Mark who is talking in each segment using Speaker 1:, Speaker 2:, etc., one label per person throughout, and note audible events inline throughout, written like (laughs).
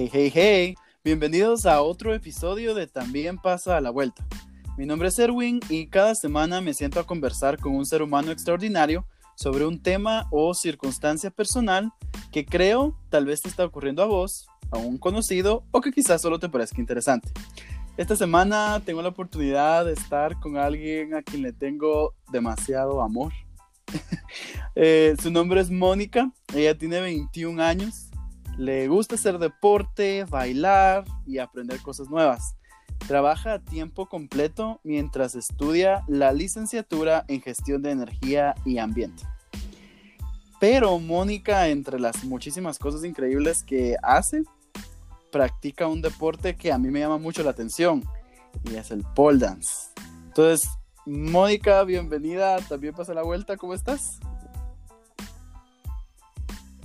Speaker 1: Hey, hey, hey, bienvenidos a otro episodio de También pasa a la vuelta. Mi nombre es Erwin y cada semana me siento a conversar con un ser humano extraordinario sobre un tema o circunstancia personal que creo tal vez te está ocurriendo a vos, a un conocido o que quizás solo te parezca interesante. Esta semana tengo la oportunidad de estar con alguien a quien le tengo demasiado amor. (laughs) Eh, su nombre es Mónica, ella tiene 21 años, le gusta hacer deporte, bailar y aprender cosas nuevas. Trabaja a tiempo completo mientras estudia la licenciatura en gestión de energía y ambiente. Pero Mónica, entre las muchísimas cosas increíbles que hace, practica un deporte que a mí me llama mucho la atención y es el pole dance. Entonces, Mónica, bienvenida. También pasa la vuelta. ¿Cómo estás?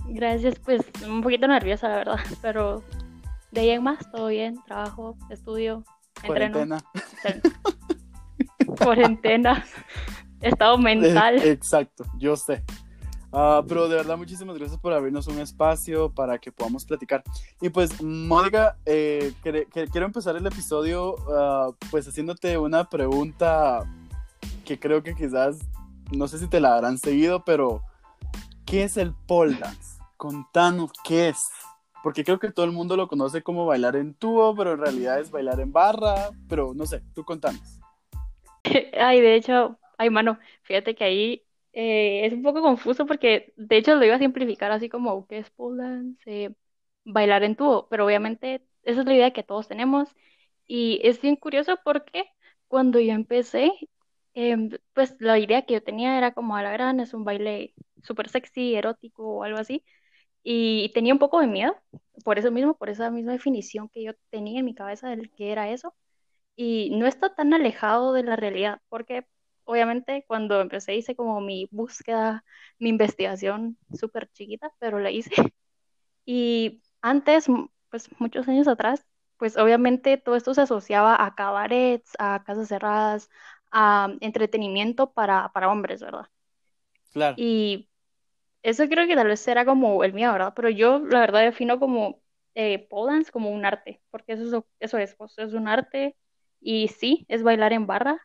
Speaker 2: Gracias, pues un poquito nerviosa, la verdad, (laughs) pero de ahí en más, todo bien. Trabajo, estudio, entreno. Cuarentena. (laughs) (laughs) Estado mental.
Speaker 1: Exacto, yo sé. Ah, pero de verdad, muchísimas gracias por abrirnos un espacio para que podamos platicar. Y pues, Mónica, eh, quiero empezar el episodio ah, pues haciéndote una pregunta que creo que quizás, no sé si te la habrán seguido, pero ¿qué es el pole dance? Contanos qué es. Porque creo que todo el mundo lo conoce como bailar en tubo, pero en realidad es bailar en barra, pero no sé, tú contanos. (laughs)
Speaker 2: Ay, de hecho, ay, mano, fíjate que ahí eh, es un poco confuso porque de hecho lo iba a simplificar así como que es pole dance, bailar en tubo, pero obviamente esa es la idea que todos tenemos y es bien curioso porque cuando yo empecé, em, pues la idea que yo tenía era como a la gran, es un baile súper sexy, erótico o algo así, y tenía un poco de miedo por eso mismo, por esa misma definición que yo tenía en mi cabeza del que era eso, y no está tan alejado de la realidad, porque obviamente cuando empecé hice como mi búsqueda, mi investigación súper chiquita, pero la hice. (laughs) Y antes, pues muchos años atrás, pues obviamente todo esto se asociaba a cabarets, a casas cerradas, a entretenimiento para, para hombres, ¿verdad?
Speaker 1: Claro.
Speaker 2: Y eso creo que tal vez era como el mío, ¿verdad? Pero yo la verdad defino como eh, pole como un arte, porque eso, eso es, pues, es un arte y sí, es bailar en barra,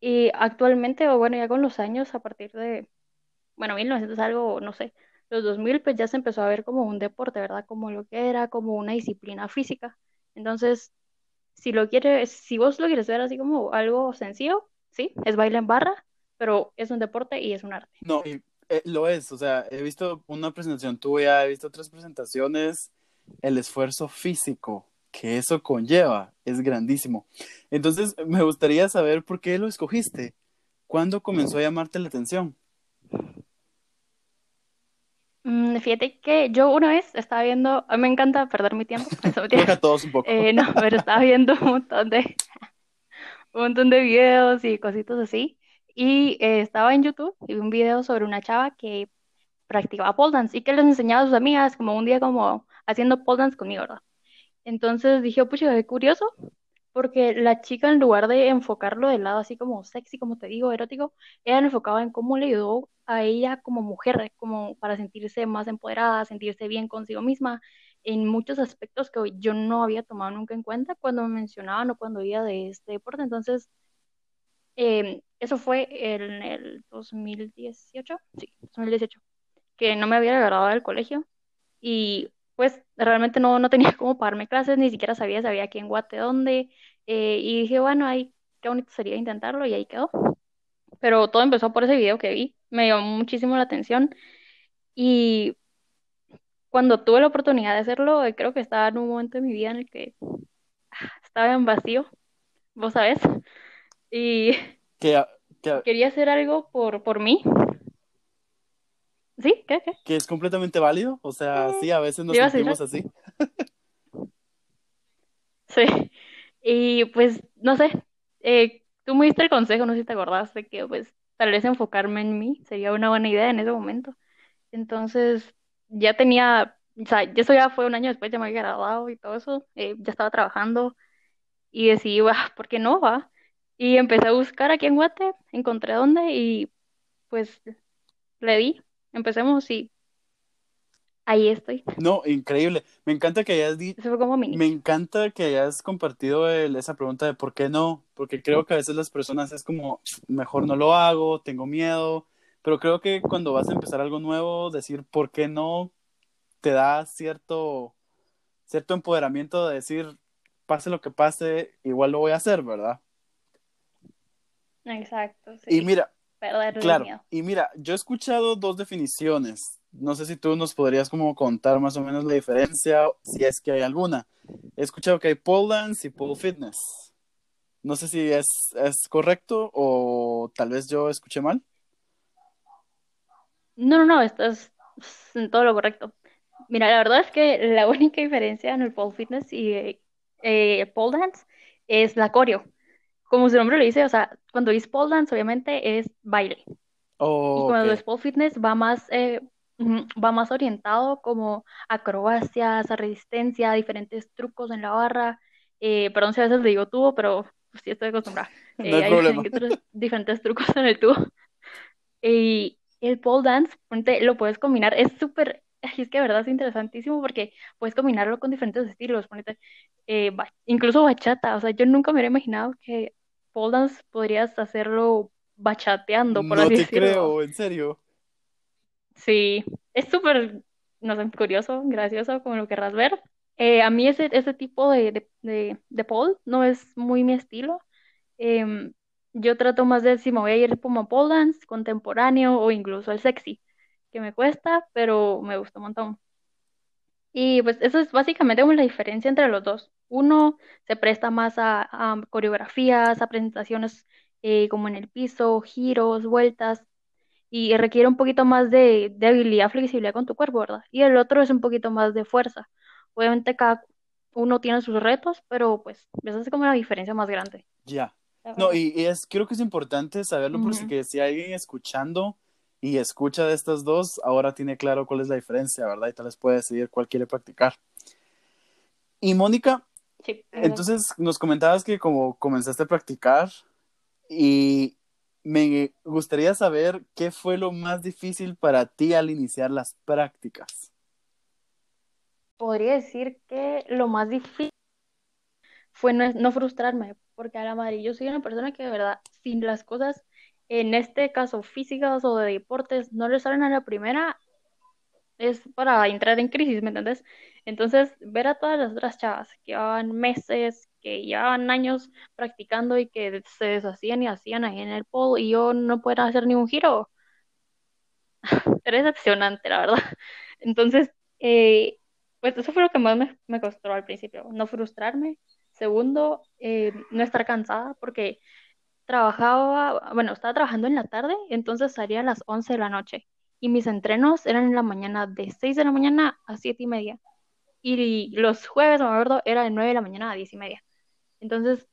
Speaker 2: y actualmente, o bueno, ya con los años, a partir de, bueno, 1900 algo, no sé, los 2000, pues ya se empezó a ver como un deporte, ¿verdad? Como lo que era, como una disciplina física. Entonces, si lo quieres, si vos lo quieres ver así como algo sencillo, sí, es baile en barra, pero es un deporte y es un arte.
Speaker 1: No, y, eh, lo es, o sea, he visto una presentación tuya, he visto otras presentaciones, el esfuerzo físico que eso conlleva es grandísimo. Entonces, me gustaría saber por qué lo escogiste. ¿Cuándo comenzó a llamarte la atención?
Speaker 2: Mm, fíjate que yo una vez estaba viendo, a mí me encanta perder mi tiempo. (laughs)
Speaker 1: Deja todos un poco.
Speaker 2: Eh, no, pero estaba viendo un montón de, (laughs) un montón de videos y cositas así. Y eh, estaba en YouTube y vi un video sobre una chava que practicaba pole dance y que les enseñaba a sus amigas como un día como haciendo pole dance conmigo, ¿verdad? Entonces dije, oh, pues qué curioso, porque la chica en lugar de enfocarlo del lado así como sexy, como te digo, erótico, ella enfocaba en cómo le ayudó a ella como mujer, como para sentirse más empoderada, sentirse bien consigo misma, en muchos aspectos que yo no había tomado nunca en cuenta cuando me mencionaban o cuando iba de este deporte. Entonces, em, eso fue en el 2018, sí, 2018, que no me había graduado del colegio y pues realmente no, no tenía (laughs) cómo pagarme clases, ni siquiera sabía, sabía aquí en Guate dónde, eh, y dije, bueno, ahí qué bonito sería intentarlo, y ahí quedó. Pero todo empezó por ese video que vi, me llamó muchísimo la atención, y cuando tuve la oportunidad de hacerlo, eh, creo que estaba en un momento de mi vida en el que ah, estaba en vacío, vos sabés, y (laughs) quería hacer algo por, por mí, ¿Sí? ¿Qué? ¿Qué?
Speaker 1: Que es completamente válido. O sea, sí, a veces nos sentimos así. (laughs)
Speaker 2: sí. Y pues, no sé, eh, tú me diste el consejo, no sé si te acordás, de que pues tal vez enfocarme en mí sería una buena idea en ese momento. Entonces, ya tenía, o sea, eso ya fue un año después, ya me había graduado y todo eso, eh, ya estaba trabajando y decidí, ¿por qué no? va? Y empecé a buscar aquí en Guate, encontré dónde y pues le di Empecemos, sí. ahí estoy.
Speaker 1: No, increíble. Me encanta que hayas dicho.
Speaker 2: Fue como.
Speaker 1: Me encanta que hayas compartido el- esa pregunta de por qué no, porque creo que a veces las personas es como, mejor no lo hago, tengo miedo, pero creo que cuando vas a empezar algo nuevo, decir por qué no te da cierto, cierto empoderamiento de decir, pase lo que pase, igual lo voy a hacer, ¿verdad?
Speaker 2: Exacto,
Speaker 1: Y
Speaker 2: sí.
Speaker 1: mira,
Speaker 2: Perder el
Speaker 1: claro,
Speaker 2: miedo.
Speaker 1: y mira, yo he escuchado dos definiciones. No sé si tú nos podrías como contar más o menos la diferencia, si es que hay alguna. He escuchado que hay pole dance y pole fitness. No sé si es, es correcto o tal vez yo escuché mal.
Speaker 2: No, no, no, estás en todo lo correcto. Mira, la verdad es que la (laughs) única diferencia en el pole fitness y eh, pole dance es la coreo. Como su nombre lo dice, o sea, cuando es pole dance, obviamente es baile. Y
Speaker 1: Oh,
Speaker 2: cuando
Speaker 1: ok.
Speaker 2: es pole fitness va más, eh, va más orientado como a acrobacias, a resistencia, a diferentes trucos en la barra. Eh, perdón si a veces le digo tubo, pero pues, sí estoy acostumbrada. (laughs)
Speaker 1: No
Speaker 2: Eh,
Speaker 1: hay
Speaker 2: hay
Speaker 1: problema.
Speaker 2: diferentes, diferentes trucos en el tubo. (laughs) Y el pole dance, ponte, lo puedes combinar, es súper, ay, es que de verdad es interesantísimo porque puedes combinarlo con diferentes estilos, ponete, eh, ba- incluso bachata, o sea, yo nunca me hubiera imaginado que pole dance podrías hacerlo bachateando, por
Speaker 1: No
Speaker 2: así
Speaker 1: te
Speaker 2: decirlo.
Speaker 1: creo, en serio.
Speaker 2: Sí, es súper, no sé, curioso, gracioso, como lo querrás ver. Eh, a mí ese, ese tipo de, de, de, de pole no es muy mi estilo. Em, yo trato más de si me voy a ir como a pole dance, contemporáneo o incluso el sexy, que me cuesta, pero me gusta un montón. Y pues eso es básicamente como la diferencia entre los dos. Uno se presta más a, a coreografías, a presentaciones eh, como en el piso, giros, vueltas, y requiere un poquito más de, de habilidad, flexibilidad con tu cuerpo, ¿verdad? Y el otro es un poquito más de fuerza. Obviamente cada uno tiene sus retos, pero pues esa es como la diferencia más grande,
Speaker 1: Ya. No, y, y es, creo que es importante saberlo por si
Speaker 2: Ujú.
Speaker 1: que si hay alguien escuchando y escucha de estas dos, ahora tiene claro cuál es la diferencia, ¿verdad? Y tal vez puede decidir cuál quiere practicar. Y Mónica,
Speaker 2: Sí,
Speaker 1: entonces nos comentabas que como comenzaste a practicar y me gustaría saber qué fue lo más difícil para ti al iniciar las prácticas.
Speaker 2: Podría decir que lo más difícil fue no, no frustrarme, porque a la madre yo soy una persona que de verdad, sin las cosas, en este caso físicas o de deportes, no le salen a la primera, es para entrar en crisis, ¿me entendés? Entonces, ver a todas las otras chavas que llevaban meses, que llevaban años practicando y que se deshacían y hacían ahí en el pole y yo no pudiera hacer ni un giro, (laughs) era decepcionante, la verdad. Entonces, eh, pues eso fue lo que más me, me costó al principio, no frustrarme. Segundo, eh, no estar cansada porque trabajaba, bueno, estaba trabajando en la tarde, entonces salía a las 11 de la noche y mis entrenos eran en la mañana de 6 de la mañana a 7 y media y los jueves, me acuerdo, era de 9 de la mañana a 10 y media. Entonces,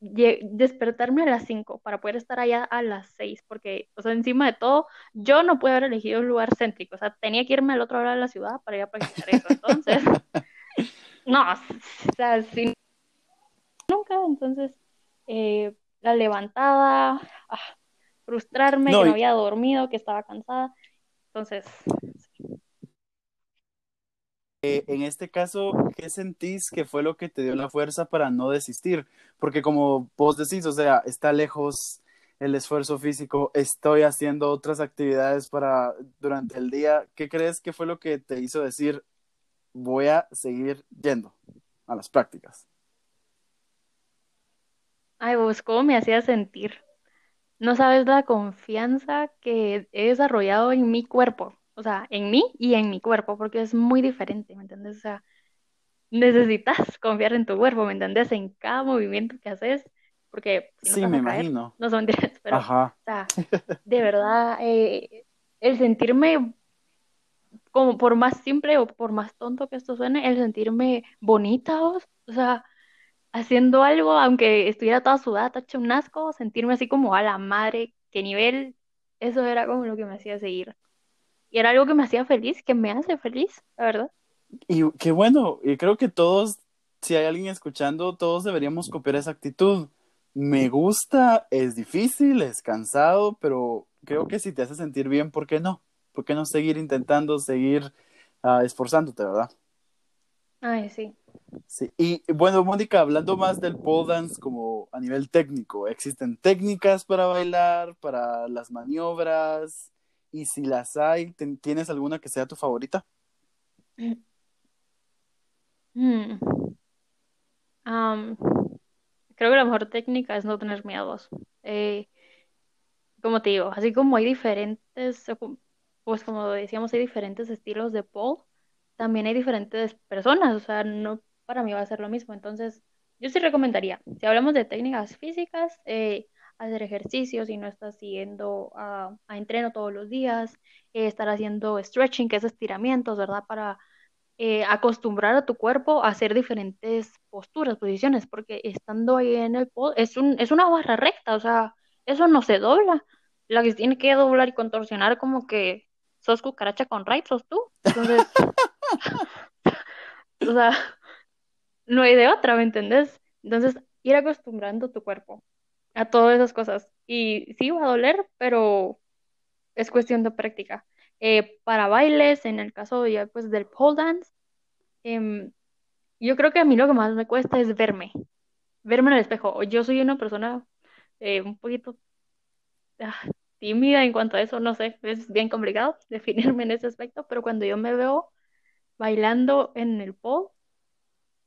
Speaker 2: despertarme a las 5 para poder estar allá a las 6 porque, o sea, encima de todo, yo no pude haber elegido un lugar céntrico, o sea, tenía que irme al otro lado de la ciudad para ir a practicar eso. Entonces, (laughs) no, o sea, sin nunca, entonces, eh, la levantada, ah, frustrarme,
Speaker 1: No,
Speaker 2: que no había dormido, que estaba cansada. Entonces,
Speaker 1: Eh, en este caso, ¿qué sentís que fue lo que te dio la fuerza para no desistir? Porque como vos decís, o sea, está lejos el esfuerzo físico, estoy haciendo otras actividades para durante el día. ¿Qué crees que fue lo que te hizo decir, voy a seguir yendo a las prácticas?
Speaker 2: ay, vos, ¿cómo me hacía sentir? No sabes la confianza que he desarrollado en mi cuerpo, o sea, en mí y en mi cuerpo, porque es muy diferente, ¿me entiendes? O sea, necesitas (laughs) confiar en tu cuerpo, ¿me entiendes? En cada movimiento que haces, porque si no
Speaker 1: Sí, me imagino.
Speaker 2: no son (laughs) mentiras, pero, o
Speaker 1: Ajá.
Speaker 2: sea, (laughs) de verdad, eh, el sentirme como por más simple o por más tonto que esto suene, el sentirme bonita, o sea, haciendo algo, aunque estuviera toda sudada, toda hecha un asco, sentirme así como a la madre, qué nivel, eso era como lo que me hacía seguir. Y era algo que me hacía feliz, que me hace feliz, la verdad.
Speaker 1: Y qué bueno, y creo que todos, si hay alguien escuchando, todos deberíamos copiar esa actitud. Me gusta, es difícil, es cansado, pero creo que si te hace sentir bien, ¿por qué no? ¿Por qué no seguir intentando, seguir ah, esforzándote, ¿verdad?
Speaker 2: Ay, sí.
Speaker 1: Sí, y bueno, Mónica, hablando más del pole dance como a nivel técnico, ¿existen técnicas para bailar, para las maniobras? Y si las hay, ¿tienes alguna que sea tu favorita?
Speaker 2: Mm. creo que la mejor técnica es no tener miedos. Eh, como te digo, así como hay diferentes, pues como decíamos, hay diferentes estilos de pole, también hay diferentes personas, o sea, no para mí va a ser lo mismo. Entonces, yo sí recomendaría, si hablamos de técnicas físicas, eh, hacer ejercicios si no estás siguiendo a, entreno todos los días, eh, estar haciendo stretching, que es estiramientos, ¿verdad? Para eh, acostumbrar a tu cuerpo a hacer diferentes posturas, posiciones, porque estando ahí en el pod es, un, es una barra recta, o sea, eso no se dobla. La que tiene que doblar y contorsionar como que sos cucaracha con right, sos tú. Entonces, (laughs) (laughs) o sea, no hay de otra, ¿me entendés? Entonces, ir acostumbrando tu cuerpo a todas esas cosas. Y sí va a doler, pero es cuestión de práctica. Eh, para bailes, en el caso ya pues del pole dance, em, yo creo que a mí lo que más me cuesta es verme, verme en el espejo. Yo soy una persona eh, un poquito ah, tímida en cuanto a eso, no sé, es bien complicado (laughs) definirme en ese aspecto, pero cuando yo me veo bailando en el pole,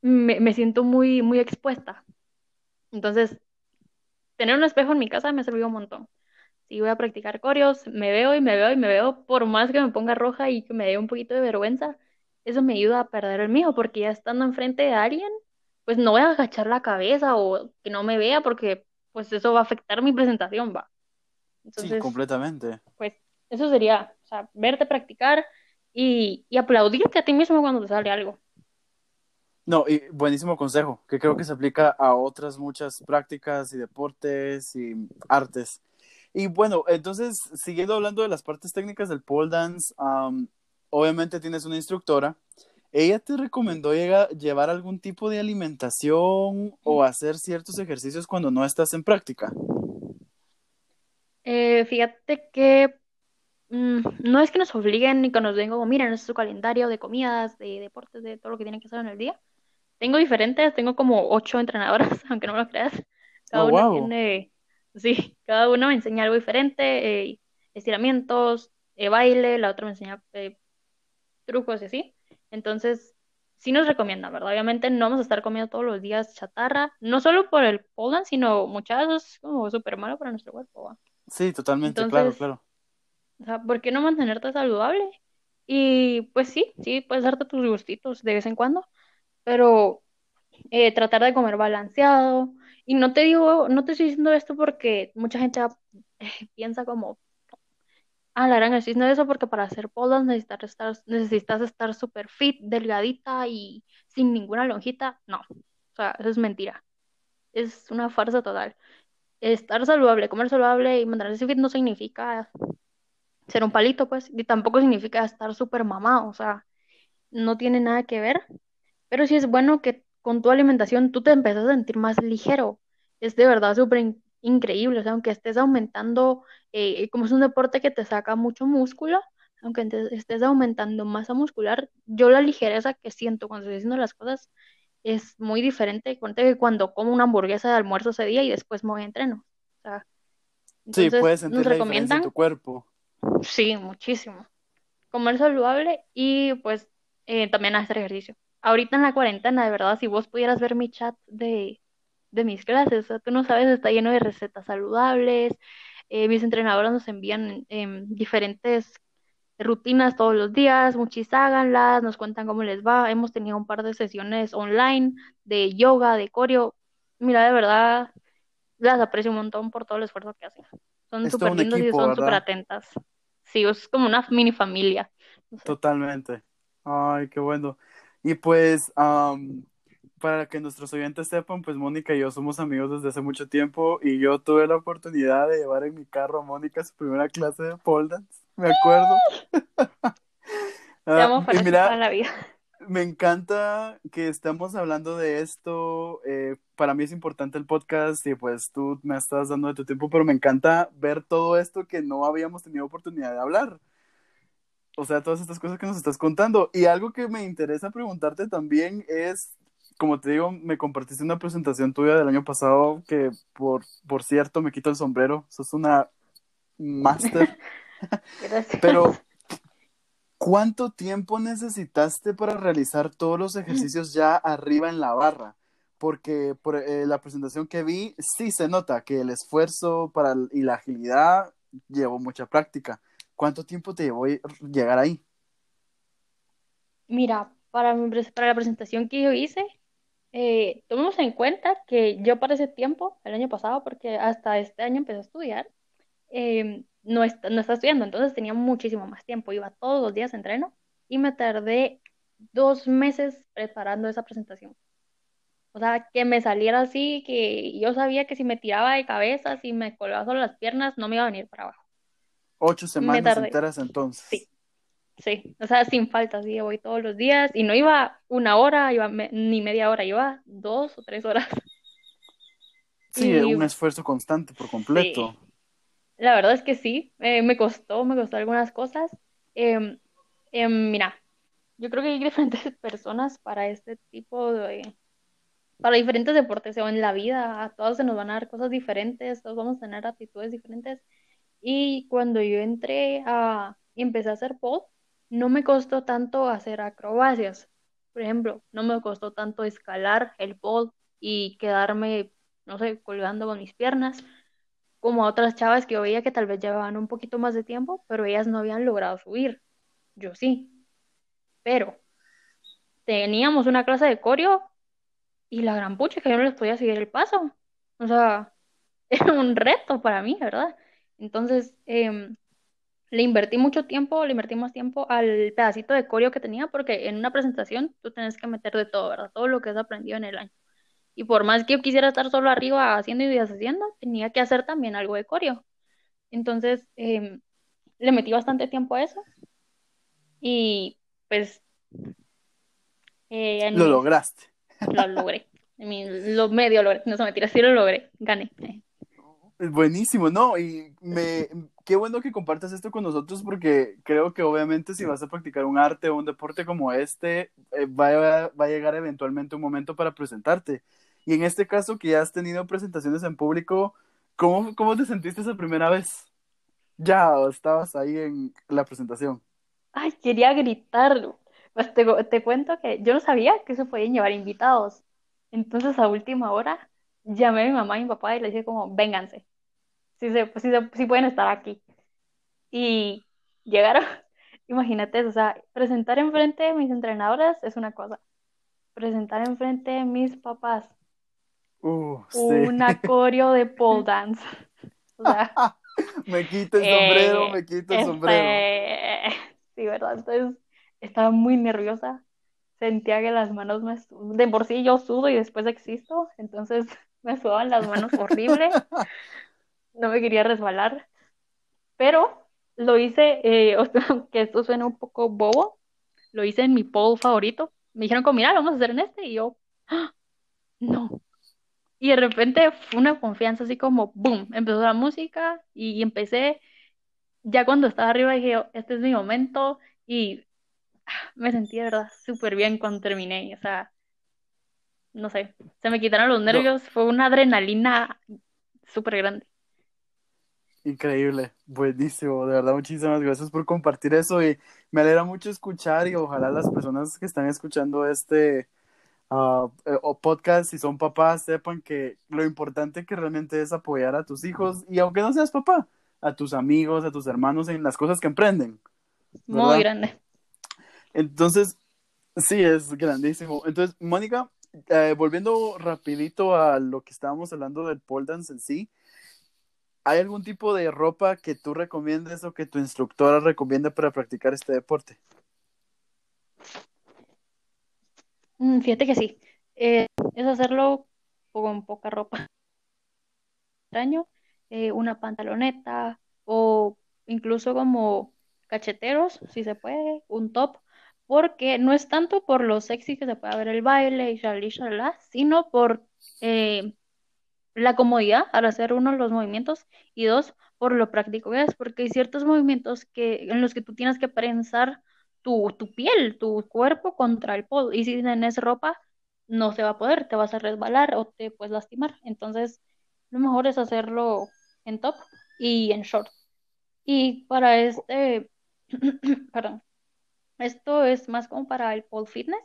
Speaker 2: me, me siento muy, muy expuesta. Entonces, tener un espejo en mi casa me ha servido un montón. Si voy a practicar coreos, me veo y me veo y me veo, por más que me ponga roja y que me dé un poquito de vergüenza, eso me ayuda a perder el mío, porque ya estando enfrente de alguien, pues no voy a agachar la cabeza o que no me vea, porque pues eso va a afectar mi presentación, va.
Speaker 1: sí, completamente.
Speaker 2: Pues eso sería, o sea, verte practicar y, y aplaudirte a ti mismo cuando te sale algo.
Speaker 1: No, y buenísimo consejo, que creo que se aplica a otras muchas prácticas y deportes y artes. Y bueno, entonces, siguiendo hablando de las partes técnicas del pole dance, obviamente tienes una instructora. ¿Ella te recomendó llevar algún tipo de alimentación o hacer ciertos ejercicios cuando no estás en práctica?
Speaker 2: Eh, fíjate que no es que nos obliguen ni que nos den como, miren, este es su calendario de comidas, de deportes, de todo lo que tienen que hacer en el día. Tengo diferentes, tengo como ocho entrenadoras, (laughs) aunque no me lo creas. Cada
Speaker 1: oh,
Speaker 2: tiene, sí, cada uno me enseña algo diferente, eh, estiramientos, eh, baile, la otra me enseña eh, trucos y así. Entonces, sí nos recomienda, ¿verdad? Obviamente no vamos a estar comiendo todos los días chatarra, no solo por el pollen, sino muchas veces es como súper malo para nuestro cuerpo.
Speaker 1: Sí, totalmente, claro, claro.
Speaker 2: ¿Por qué no mantenerte saludable? Y pues sí, sí, puedes darte tus gustitos de vez en cuando, pero eh, tratar de comer balanceado. Y no te digo, no te estoy diciendo esto porque mucha gente piensa como, ah, la gran, estoy diciendo eso porque para hacer polos necesitas estar, necesitas estar fit, delgadita y sin ninguna lonjita. No, o sea, eso es mentira. Es una farsa total. Estar saludable, comer saludable y mantenerse fit no significa ser un palito, pues, y tampoco significa estar súper mamado, o sea, no tiene nada que ver pero sí es bueno que con tu alimentación tú te empieces a sentir más ligero. Es de verdad súper increíble. O sea, aunque estés aumentando, eh, como es un deporte que te saca mucho músculo, aunque estés aumentando masa muscular, yo la ligereza que siento cuando estoy haciendo las cosas es muy diferente que cuando como una hamburguesa de almuerzo ese día y después me voy a entreno. O sea,
Speaker 1: sí, puedes sentir la diferencia en tu cuerpo.
Speaker 2: Sí, muchísimo. Comer saludable y pues eh, también hacer ejercicio ahorita en la cuarentena, de verdad, si vos pudieras ver mi chat de, mis clases, o sea, tú no sabes, está lleno de recetas saludables, eh, mis entrenadoras nos envían diferentes rutinas todos los días, muchis háganlas, nos cuentan cómo les va, hemos tenido un par de sesiones online de yoga, de coreo, mira, de verdad, las aprecio un montón por todo el esfuerzo que hacen. Son súper lindos y son súper atentas. Sí, es como una mini familia.
Speaker 1: Totalmente. Ay, qué bueno. Y pues, para que nuestros oyentes sepan, pues Mónica y yo somos amigos desde hace mucho tiempo y yo tuve la oportunidad de llevar en mi carro a Mónica a su primera clase de pole dance, me acuerdo.
Speaker 2: Ah, (laughs) y mira, la vida.
Speaker 1: Me encanta que estemos hablando de esto. Eh, para mí es importante el podcast y pues tú me estás dando de tu tiempo, pero me encanta ver todo esto que no habíamos tenido oportunidad de hablar. o sea, todas estas cosas que nos estás contando. Y algo que me interesa preguntarte también es, como te digo, me compartiste una presentación tuya del año pasado que, por, por cierto, me quito el sombrero. Sos una máster. (laughs)
Speaker 2: Gracias.
Speaker 1: Pero, ¿cuánto tiempo necesitaste para realizar todos los ejercicios ya arriba en la barra? Porque por eh, la presentación que vi, sí se nota que el esfuerzo para, y la agilidad llevó mucha práctica. ¿Cuánto tiempo te llevó llegar ahí?
Speaker 2: Mira, para, mi para la presentación que yo hice, eh, tomemos en cuenta que yo para ese tiempo, el año pasado, porque hasta este año empecé a estudiar, eh, no, est- no estaba estudiando, entonces tenía muchísimo más tiempo, iba todos los días a entreno y me tardé dos meses preparando esa presentación. O sea, que me saliera así, que yo sabía que si me tiraba de cabeza, si me colgaba solo las piernas, no me iba a venir para abajo.
Speaker 1: Ocho semanas enteras entonces.
Speaker 2: sí. Sí, o sea, sin falta, sí, voy todos los días y no iba una hora, iba me- ni media hora, iba dos o tres horas.
Speaker 1: Sí, un esfuerzo constante por completo.
Speaker 2: sí, la verdad es que sí, eh, me costó, me costó algunas cosas. Em, mira, yo creo que hay diferentes (laughs) personas para este tipo de, para diferentes deportes o en la vida, a todos se nos van a dar cosas diferentes, todos vamos a tener aptitudes diferentes. Y cuando yo entré a, y empecé a hacer pole, no me costó tanto hacer acrobacias. Por ejemplo, no me costó tanto escalar el pole y quedarme, no sé, colgando con mis piernas, como a otras chavas que yo veía que tal vez llevaban un poquito más de tiempo, pero ellas no habían logrado subir. Yo sí, pero teníamos una clase de coreo y la gran pucha que yo no les podía seguir el paso. O sea, (laughs) era un reto para mí, ¿verdad? Entonces, em, le invertí mucho tiempo, le invertí más tiempo al pedacito de coreo que tenía, porque en una presentación tú tienes que meter de todo, ¿verdad? Todo lo que has aprendido en el año. Y por más que yo quisiera estar solo arriba haciendo y deshaciendo, tenía que hacer también algo de coreo. Entonces, em, le metí bastante tiempo a eso y pues eh,
Speaker 1: Lo lograste.
Speaker 2: lo logré. Mi- lo medio logré, no se mentira, sí lo logré, gané.
Speaker 1: Buenísimo, ¿no? Y me, qué bueno que compartas esto con nosotros porque creo que obviamente si vas a practicar un arte o un deporte como este, eh, va a, va a llegar eventualmente un momento para presentarte. Y en este caso que ya has tenido presentaciones en público, ¿cómo, cómo te sentiste esa primera vez? Ya estabas ahí en la presentación.
Speaker 2: Ay, quería gritarlo. Pues te, te cuento que yo no sabía que se podían llevar invitados. Entonces a última hora llamé a mi mamá y mi papá y les dije como, vénganse, si se, si se- si pueden estar aquí. Y llegaron, (laughs) imagínate, eso, o sea, presentar enfrente de mis entrenadoras es una cosa, presentar enfrente de mis papás
Speaker 1: Uh, sí.
Speaker 2: una coreo de (laughs) pole dance. (laughs) O sea,
Speaker 1: Me quito el sombrero,
Speaker 2: eh,
Speaker 1: me quito el sombrero.
Speaker 2: este, sí, ¿verdad? Entonces estaba muy nerviosa. Sentía que las manos me... De por sí yo sudo y después existo, entonces me sudaban las manos horrible. No me quería resbalar, pero lo hice, eh, (laughs) o sea, aunque esto suena un poco bobo, lo hice en mi pole favorito. Me dijeron como, mira, lo vamos a hacer en este, y yo, "Ah, no. Y de repente fue una confianza así como, boom, empezó la música y empecé, ya cuando estaba arriba dije, este es mi momento y me sentí de verdad súper bien cuando terminé, o sea, no sé, se me quitaron los
Speaker 1: No,
Speaker 2: nervios, fue una adrenalina súper grande.
Speaker 1: Increíble, buenísimo, de verdad, muchísimas gracias por compartir eso y me alegra mucho escuchar y ojalá las personas que están escuchando este o podcast, si son papás, sepan que lo importante que realmente es apoyar a tus hijos y aunque no seas papá, a tus amigos, a tus hermanos en las cosas que emprenden,
Speaker 2: Muy grande.
Speaker 1: Entonces, sí, es grandísimo. Entonces, Mónica, eh, volviendo rapidito a lo que estábamos hablando del pole dance en sí, ¿hay algún tipo de ropa que tú recomiendes o que tu instructora recomiende para practicar este deporte?
Speaker 2: Mm, fíjate que sí, eh, es hacerlo con poca ropa. Extraño, eh, una pantaloneta o incluso como cacheteros, si se puede, un top, porque no es tanto por lo sexy que se puede ver el baile y shalí, sino por eh, la comodidad al hacer uno los movimientos y dos, por lo práctico que es, porque hay ciertos movimientos que, en los que tú tienes que prensar tu, tu piel, tu cuerpo contra el pole, y si tienes ropa, no se va a poder, te vas a resbalar o te puedes lastimar. Entonces, lo mejor es hacerlo en top y en short. Y para este, (clears throat) perdón, esto es más como para el pole fitness.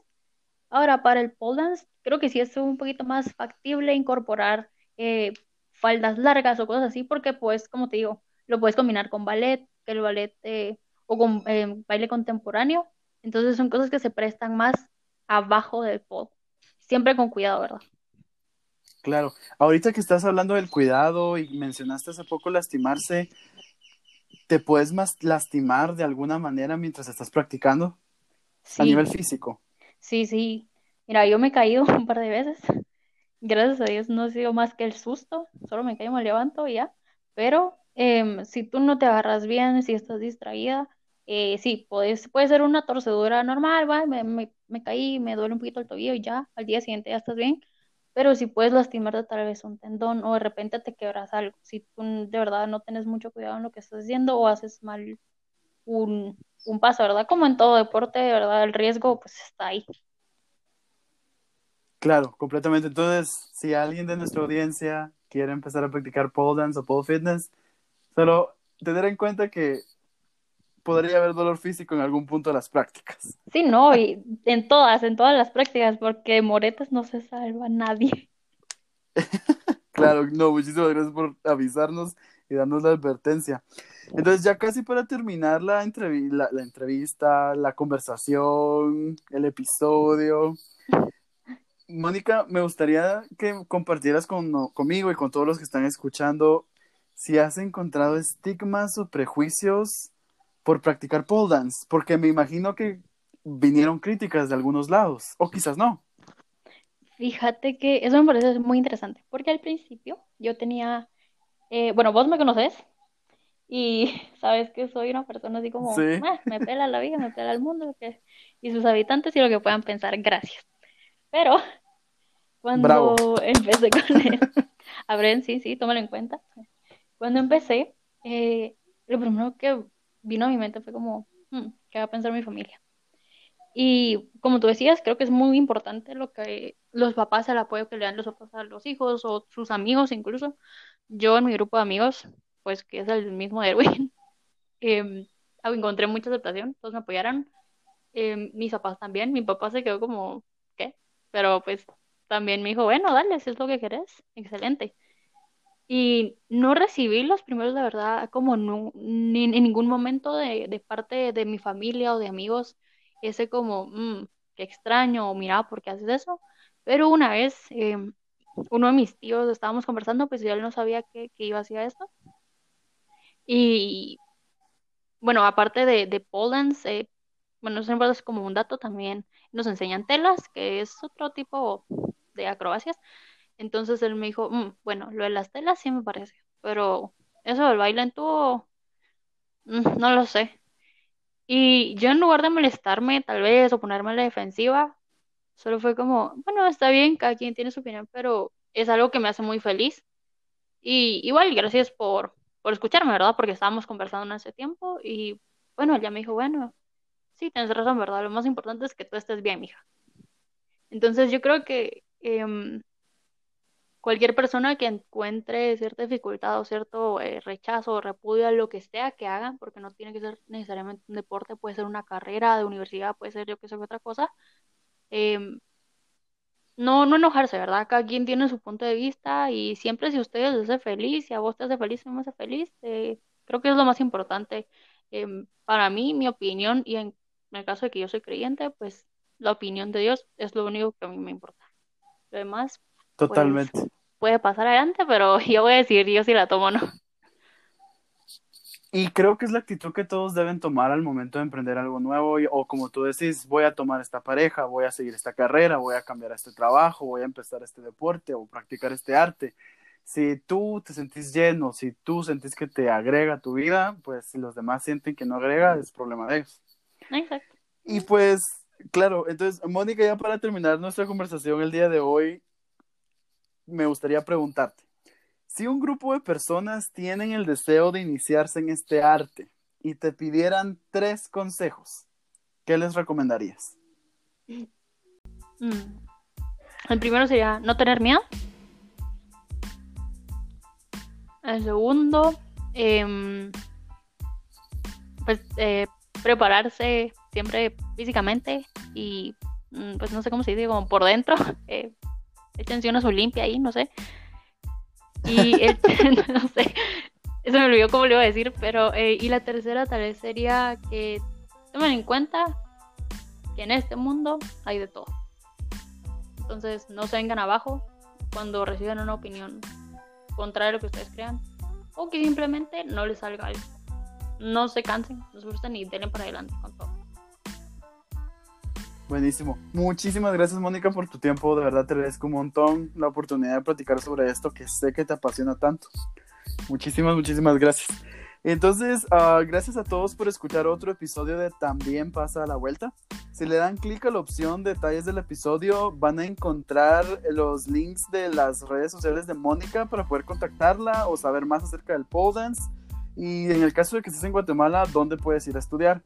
Speaker 2: Ahora, para el pole dance, creo que sí es un poquito más factible incorporar eh, faldas largas o cosas así, porque pues, como te digo, lo puedes combinar con ballet, que el ballet eh, o con eh, baile contemporáneo. Entonces son cosas que se prestan más abajo del pole. Siempre con cuidado, ¿verdad?
Speaker 1: Claro. Ahorita que estás hablando del cuidado y mencionaste hace poco lastimarse, ¿te puedes más lastimar de alguna manera mientras estás practicando? A nivel físico.
Speaker 2: Sí, sí. Mira, yo me he caído (laughs) un par de veces. Gracias a Dios no ha sido más que el susto. Solo me caigo, me levanto y ya. Pero em, si tú no te agarras bien, si estás distraída, eh, sí, puedes, puede ser una torcedura normal, ¿va? Me, me, me, caí, me duele un poquito el tobillo y ya, al día siguiente ya estás bien. Pero si puedes lastimarte tal vez un tendón o de repente te quebras algo, si tú de verdad no tienes mucho cuidado en lo que estás haciendo o haces mal un, un paso, ¿verdad? Como en todo deporte, de verdad, el riesgo pues está ahí.
Speaker 1: Claro, completamente. Entonces, si alguien de nuestra audiencia quiere empezar a practicar pole dance o pole fitness, solo tener en cuenta que podría haber dolor físico en algún punto de las prácticas.
Speaker 2: Sí, no, y en todas, en todas las prácticas, porque moretas no se salva nadie. (laughs) (laughs)
Speaker 1: claro, no, muchísimas gracias por avisarnos y darnos la advertencia. Entonces, ya casi para terminar la, la, la entrevista, la conversación, el episodio, Mónica, me gustaría que compartieras con, conmigo y con todos los que están escuchando si has encontrado estigmas o prejuicios por practicar pole dance, porque me imagino que vinieron críticas de algunos lados, o quizás no.
Speaker 2: Fíjate que eso me parece muy interesante, porque al principio yo tenía, eh, bueno, vos me conoces y (laughs) sabes que soy una persona así como, ah, me pela la vida, me pela el mundo y sus habitantes y lo que puedan pensar, gracias. Pero cuando empecé (laughs) con él, a sí, sí, tómalo en cuenta. Cuando empecé, eh, lo primero que vino a mi mente fue como, hmm, ¿qué va a pensar mi familia? Y como tú decías, creo que es muy importante lo que los papás, el apoyo que le dan los papás a los hijos o sus amigos incluso. Yo en mi grupo de amigos, pues que es el mismo de Erwin, (laughs) eh, encontré mucha aceptación, todos me apoyaron. Em, mis papás también, mi papá se quedó como, pero pues también me dijo, bueno, dale, si es lo que querés, excelente. Y no recibí los primeros, de verdad, como no, ni, en ningún momento de, parte de mi familia o de amigos, ese como, mmm, qué extraño, o mira, ¿por qué haces eso? Pero una vez, eh, uno de mis tíos, estábamos conversando, pues yo él no sabía que, que iba hacia esto. Y bueno, aparte de, de Poland, eh, bueno, eso es como un dato también nos enseñan telas, que es otro tipo de acrobacias. Entonces él me dijo, mm, bueno, lo de las telas sí me parece, pero eso del baile en tubo, mm, no lo sé. Y yo en lugar de molestarme tal vez o ponerme a la defensiva, solo fue como, bueno, está bien, cada quien tiene su opinión, pero es algo que me hace muy feliz. Y igual, gracias por, por escucharme, ¿verdad? Porque estábamos conversando en ese tiempo y bueno, ella me dijo, bueno, sí, tienes razón, ¿verdad? Lo más importante es que tú estés bien, mija. Entonces yo creo que em, cualquier persona que encuentre cierta dificultad o cierto eh, rechazo o repudio a lo que sea que hagan, porque no tiene que ser necesariamente un deporte, puede ser una carrera de universidad, puede ser yo que sé otra cosa, em, no, no enojarse, ¿verdad? Cada quien tiene su punto de vista y siempre si ustedes les hace feliz, si a vos te hace feliz, me hace feliz, eh, creo que es lo más importante. Em, para mí, mi opinión y en en el caso de que yo soy creyente, pues la opinión de Dios es lo único que a mí me importa. Lo demás,
Speaker 1: pues,
Speaker 2: puede pasar adelante, pero (laughs) yo voy a decir yo si la tomo o no.
Speaker 1: Y creo que es la actitud que todos deben tomar al momento de emprender algo nuevo, o como tú decís, voy a tomar esta pareja, voy a seguir esta carrera, voy a cambiar este trabajo, voy a empezar este deporte o practicar este arte. Si tú te sentís lleno, si tú sentís que te agrega tu vida, pues si los demás sienten que no agrega, es problema de ellos.
Speaker 2: Exacto.
Speaker 1: Y pues, claro, entonces, Mónica, ya para terminar nuestra conversación el día de hoy, me gustaría preguntarte, Si un grupo de personas tienen el deseo de iniciarse en este arte y te pidieran tres consejos, ¿qué les recomendarías?
Speaker 2: Mm. El primero sería no tener miedo. El segundo, em, pues eh, prepararse siempre físicamente y mm, pues no sé cómo se dice, como por dentro. (laughs) Eh, échense una su limpia ahí, no sé. Y (laughs) (laughs) no sé, eso me olvidó cómo le iba a decir, pero eh, y la tercera tal vez sería que tomen en cuenta que en este mundo hay de todo. Entonces no se vengan abajo cuando reciban una opinión contraria a lo que ustedes crean o que simplemente no les salga algo. No se cansen, no se gusten y denle para adelante con todo.
Speaker 1: Buenísimo. Muchísimas gracias, Mónica, por tu tiempo. De verdad te agradezco un montón la oportunidad de platicar sobre esto que sé que te apasiona tanto. Muchísimas, muchísimas gracias. Entonces, uh, gracias a todos por escuchar otro episodio de También pasa a la vuelta. Si le dan clic a la opción detalles del episodio, van a encontrar los links de las redes sociales de Mónica para poder contactarla o saber más acerca del pole dance. Y en el caso de que estés en Guatemala, ¿dónde puedes ir a estudiar?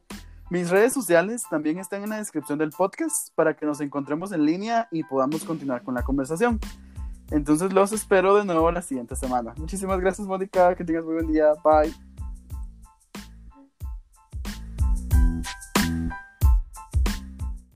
Speaker 1: Mis redes sociales también están en la descripción del podcast para que nos encontremos en línea y podamos continuar con la conversación. Entonces los espero de nuevo la siguiente semana. Muchísimas gracias, Mónica. Que tengas muy buen día. Bye.